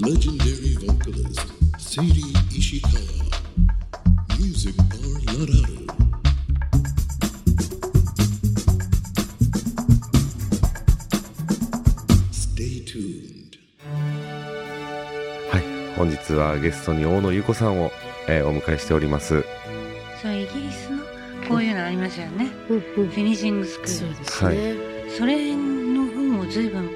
Legendary vocalist Sadie Ishikawa. Music Bar Lararu. Stay tuned. はい、本日はゲストに大野優子さんを、えーお迎えしております。そうイギリスのこういうのありますよね、うんうんフィニッシングスクールそうですね、それの本を随分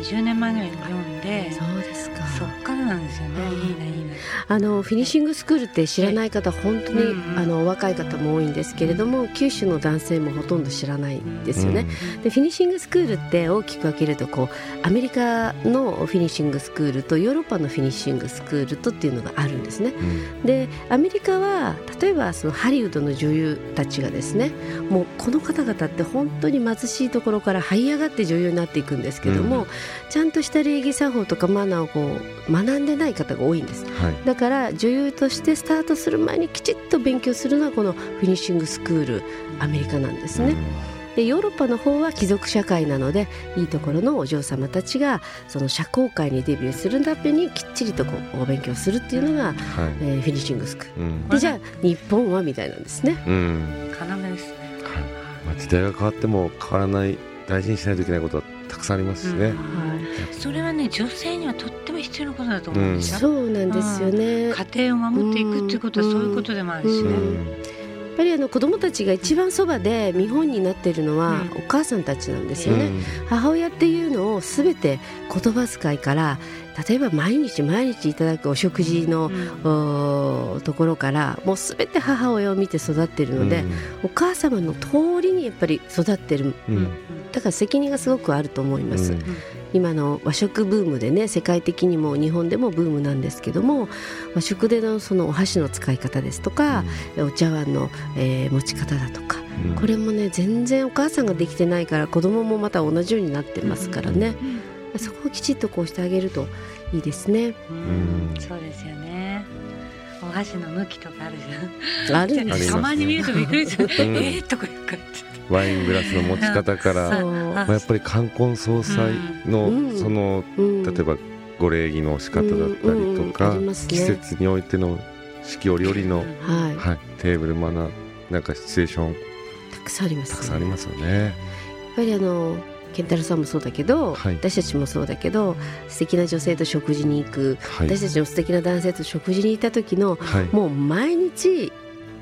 20年前ぐらいに読んでそうですか。そっからなんですよね、うんいいないいなあのフィニッシングスクールって知らない方本当に、うんうん。あのお若い方も多いんですけれども九州の男性もほとんど知らないですよね、でフィニッシングスクールって大きく分けるとこうアメリカのフィニッシングスクールとヨーロッパのフィニッシングスクールとっていうのがあるんですね。うん。でアメリカは例えばそのハリウッドの女優たちがですねもうこの方々って本当に貧しいところから這い上がって女優になっていくんですけども、うんちゃんとした礼儀作法とかマナーをこう学んでない方が多いんです。はい、だから女優としてスタートする前にきちっと勉強するのはこのフィニッシングスクールアメリカなんですね。でヨーロッパの方は貴族社会なのでいいところのお嬢様たちがその社交界にデビューするためにきっちりとこうお勉強するっていうのが、はい、えーフィニッシングスクール。うん、でじゃあ日本はみたいなんですね。うん、要ですね。はい、まあ時代が変わっても変わらない大事にしないといけないことはたくさんありますしね。うんそれはね女性にはとっても必要なことだと思うんですよ、そうなんですよね。家庭を守っていくっていうことはそういうことでもあるしね、うん。やっぱりあの子供たちが一番そばで見本になっているのはうん。お母さんたちなんですよね。うん。母親っていうのをすべて言葉遣いから例えば毎日毎日いただくお食事の、うんところからもうすべて母親を見て育ってるので、お母様の通りにやっぱり育ってる。うん。うん。だから責任がすごくあると思います、うん。今の和食ブームでね世界的にも日本でもブームなんですけども和食でのそのお箸の使い方ですとか、お茶碗の、えー持ち方だとかうん。これもね全然お母さんができてないから子供もまた同じようになってますからね、そこをきちっとこうしてあげるといいですね。うん。そうですよね。お箸の向きとかあるじゃん。あるんですたまに見るとびっくりする、うん。えー？とか言うから。ワイングラスの持ち方から、まあ、やっぱり冠婚葬祭の、うん。そのうん。例えばご礼儀の仕方だったりとうん。うん。ね。季節においての四季折々の、はい、はい、テーブルマナーなんかシチュエーション。たくさんあります、たくさんありますよね。やっぱりあの健太郎さんもそうだけど、はい。私たちもそうだけど素敵な女性と食事に行く、はい、私たちの素敵な男性と食事に行った時のはい、もう毎日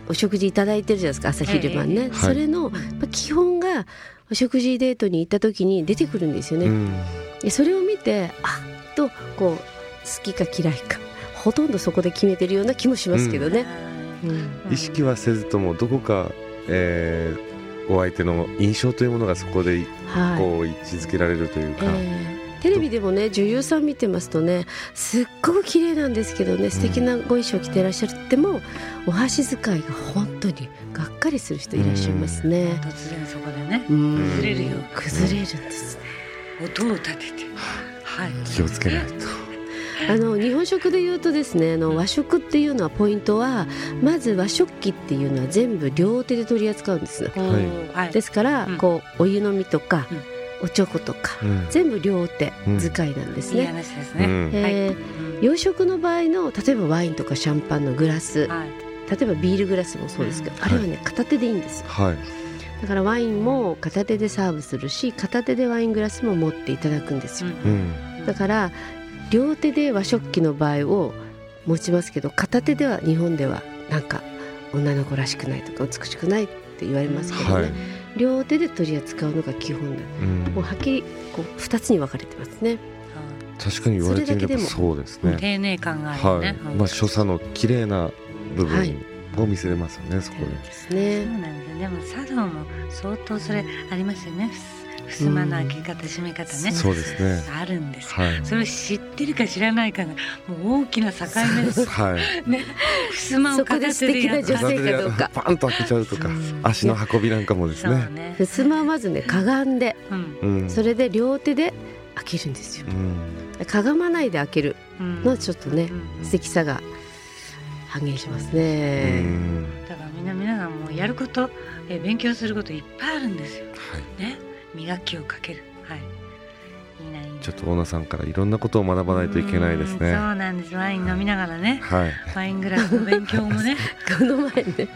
お食事いただいてるじゃないですか朝昼晩ね、ええそれの、やっぱ基本がお食事デートに行った時に出てくるんですよね、うん。でそれを見てあっとこう好きか嫌いかほとんどそこで決めてるような気もしますけどね、うん。意識はせずともどこか、えーお相手の印象というものがそこではい。こう位置づけられるというか、えーテレビでもね女優さん見てますとねすっごく綺麗なんですけどね素敵なご衣装着てらっしゃっても、お箸使いが本当にがっかりする人いらっしゃいますね。突然そこでねうん。崩れるよ崩れるんですね。音を立てて。はい。気をつけないと。あの日本食で言うとですねあの和食っていうのはポイントはまず和食器っていうのは全部両手で取り扱うんですね。はい。はい。ですから、うん。こうお湯飲みとか、うん。おちょことか、うん。全部両手使いなんですいいね。話ですね、うん。え洋食の場合の例えばワインとかシャンパンのグラスはい。例えばビールグラスもそうですけど、うん。あれはね片手でいいんですよ。はい、だからワインも片手でサーブするし片手でワイングラスも持っていただくんですよ、うん。だから両手で和食器の場合を持ちますけど片手では日本ではなんか女の子らしくないとか美しくないって言われますけどね、はい。両手で取り扱うのが基本なのうん。もうはっきりこう2つに分かれてますね。確かに言われてみればそれだけでもそうですね。丁寧感があるはいね、うんまあ所作の綺麗な部はい分を見せれますよね、そこで。ですそうねなんですよ。でも茶道も相当それありますよね襖の開け方閉め方ねそうですね。あるんですよはい。それを知ってるか知らないかがもう大きな境目です はい。ね襖をそこで素敵な女性かどうかパンと開けちゃうとか、うん足の運びなんかもですね。ね襖はまずねかがんでうんうん。それで両手で開けるんですようん。かがまないで開けるうんのはちょっとねうん素敵さが半減しますうねん。だからみんな皆さんもうやることえー勉強することいっぱいあるんですよはい。ね磨きをかける。はい。いいないいな。ちょっとオーナーさんからいろんなことを学ばないといけないですうんねそうなんです。ワイン飲みながらね。はい。ワイングラスの勉強もね。この前ね。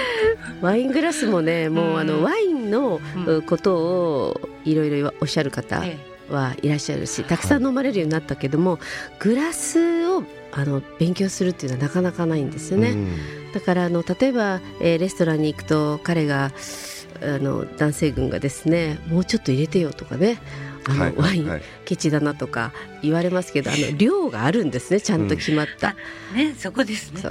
ワイングラスもねもうあうん。のワインのうん。ことをいろいろおっしゃる方え。はいらっしゃるしたくさん飲まれるようになったけどもグラスをあの勉強するっていうのはなかなかないんですよね。うん。だからあの例えば、えーレストランに行くと彼があの男性軍がですねもうちょっと入れてよとかねあの、はいワイン、はいケチだなとか言われますけどあの量があるんですねちゃんと決まった、えねそこですね。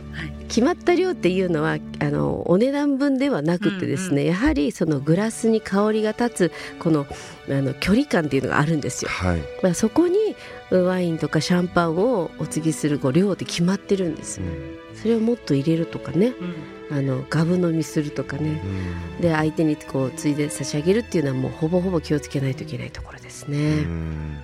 決まった量っていうのはあのお値段分ではなくてですね、やはりそのグラスに香りが立つこのあの距離感っていうのがあるんですよ。はい。まあ、そこにワインとかシャンパンをお継ぎするこう量って決まってるんですう。んそれをもっと入れるとかね。うん。あのガブ飲みするとかね。うん。で相手にこうついで差し上げるっていうのはもうほぼほぼ気をつけないといけないところですうね。ん。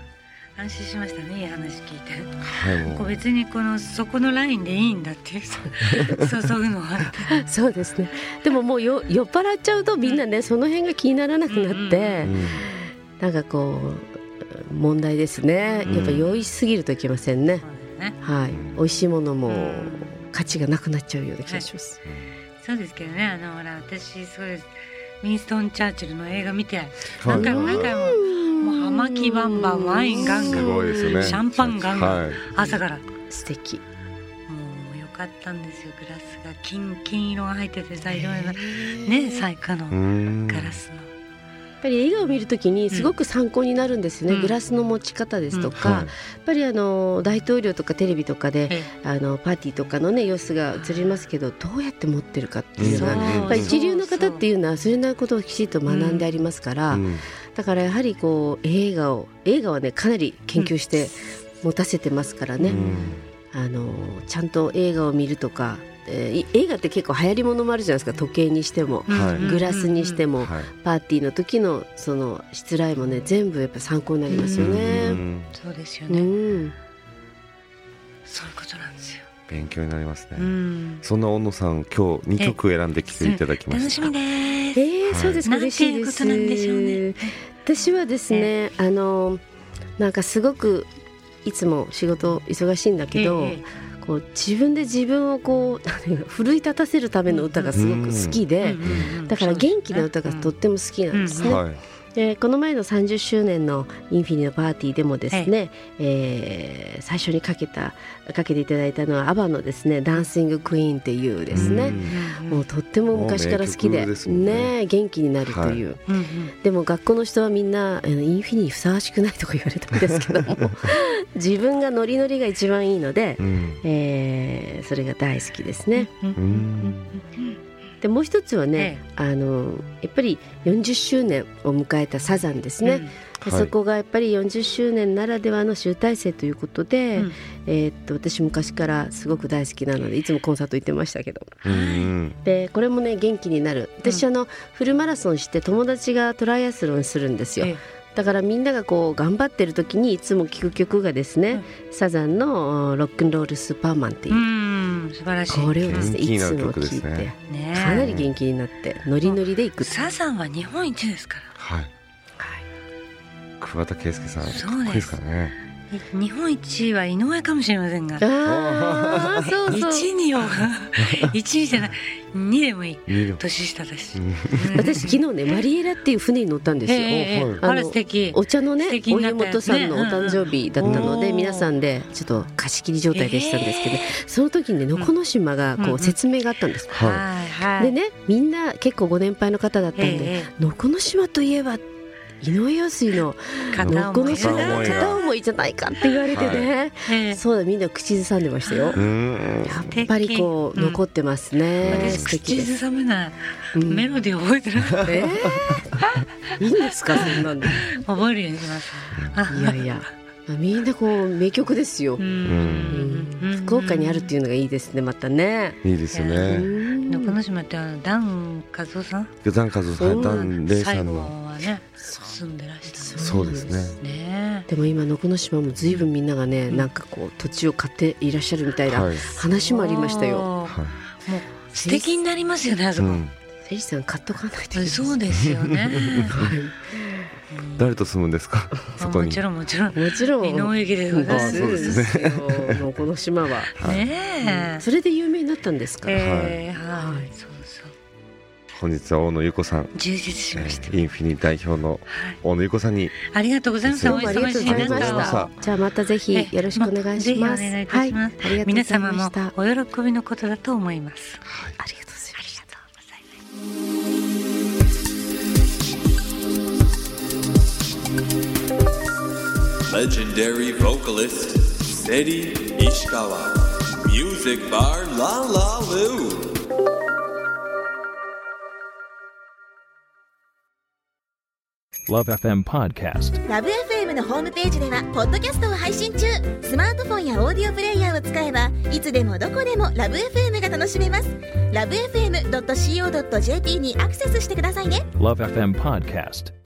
安心しましたねいい話聞いて。はい。こう別にこのそこのラインでいいんだっていう。注ぐのは。そうですね。でももうよ酔っ払っちゃうとみんなねその辺が気にならなくなって、うんなんかこう問題ですね。うん。やっぱ酔いすぎるといけませんね。そう、ですね。はい。美味しいものもうん価値がなくなっちゃうような気がします、そうですけどねあのほら私そうです。ウィンストン・チャーチルの映画見てはい。何回も何回ももう葉巻バンバンワインガンガンね。シャンパンガンガンはい。朝から。も素敵。うよかったんですよグラスが。金金色が入っててさいろいろなね細工のうん。ガラスのぱり映画を見るときにすごく参考になるんですよね、うん。グラスの持ち方ですとか、はい。やっぱりあの大統領とかテレビとかでえあのパーティーとかのね様子が映りますけどどうやって持ってるかっていうのは、うん一流の方っていうのはそれなりのことをきちっと学んでありますから、うん。だからやはりこう映画を映画はねかなり研究して持たせてますからね、うん。あのちゃんと映画を見るとか、えーい映画って結構流行りものもあるじゃないですか。時計にしても。はい。グラスにしても、はい。パーティーの時のそのしつらいもね全部やっぱ参考になりますようね。んそうですようね、ん、そういうことなんですよ、勉強になりますね。うん、そんな小野さん今日2曲選んできていただきました楽しみです。えーはい。そうですか。嬉しいです。いうことなんでしょうね。私はですね、あのなんかすごくいつも仕事忙しいんだけど、ええこう自分で自分をこう 奮い立たせるための歌がすごく好きで、だから元気な歌がとっても好きなんですね。はいでこの前の30周年のインフィニのパーティーでもですね、えー最初にかけたかけていただいたのはアバのですね「ダンシング・クイーン」っていうですね、うん。もうとっても昔から好きでね。ね元気になるという、でも学校の人はみんなあのインフィニにふさわしくないとか言われたんですけども 自分がノリノリが一番いいので、うん。えーそれが大好きですね。うんうんでもう一つはねえ、あのやっぱり40周年を迎えたサザンですね、ではい。そこがやっぱり40周年ならではの集大成ということで、うん。えーっと私昔からすごく大好きなのでいつもコンサート行ってましたけど。うんでこれもね元気になる。私、あのフルマラソンして友達がトライアスロンするんですよ、えだからみんながこう頑張ってる時にいつも聴く曲がですね、サザンのお「ロックンロールスーパーマン」っていう。う、ん素晴らしい。これをですね元気になるいつも聴いて、曲ですね。ねかなり元気になってノリノリでいくってサザンは日本一ですから。はい。桑田佳祐さんかっそうですこいいですからね日本一は井上かもしれませんが。ああそうそう。一二を一じゃない二でもいい。年下だし、私昨日ねマリエラっていう船に乗ったんですよ、あら素敵。お茶のねお湯本さんのお誕生日だったので、うん皆さんでちょっと貸し切り状態でしたんですけど、えその時にね能古島がこう説明があったんです、でねみんな結構ご年配の方だったんで、ええ能古島といえば井上陽水の片能古思い島片思いが片思いじゃないかって言われてね、ええそうだみんな口ずさんでましたよ。いうん。やっぱりこううん残ってますね、私素敵。です口ずさめないうん。メロディー覚えてないえ？ー いいんですかそんなんで覚えるようにします。あ。いやいやみんなこう名曲ですよ。う、ん。福岡にあるっていうのがいいですねまたね、いいですようねん中之島ってあのダン和夫さん？ダンカズさんダンレイさんの。はね住んでらしたんそうですね。ねでも今能古島も随分みんながね、うん。なんかこう土地を買っていらっしゃるみたいなはい。話もありましたよ。はもう素敵になりますよねあそこ、いうん。さん買っとかないといけない。そうですよね。はい誰と住むんですか？そこに。もちろんもちろん。もちろん。井上駅でございます。あそうですね。もうこの島はねえ。それで有名になったんですか、えーははいいそうそう。本日は大野由子さん、充実しえました。ーインフィニ代表のはい。大野由子さんに。ありがとうございます。おどうもありがとう忙しいじゃあまたぜひよろしくお願いします、ぜひお願いいたします。はい、ありがとうご皆ざいま様もお喜びのことだと思います。はい。ありがとう Legendary vocalist Seti Ishikawa. Music Bar La La Lu. ラブ f m Podcast. ラブ f m のホームページではポッドキャストを配信中スマートフォンやオーディオプレイヤーを使えばいつでもどこでもラブ f m が楽しめますラブ FM.co.jp にアクセスしてくださいね Love FM Podcast.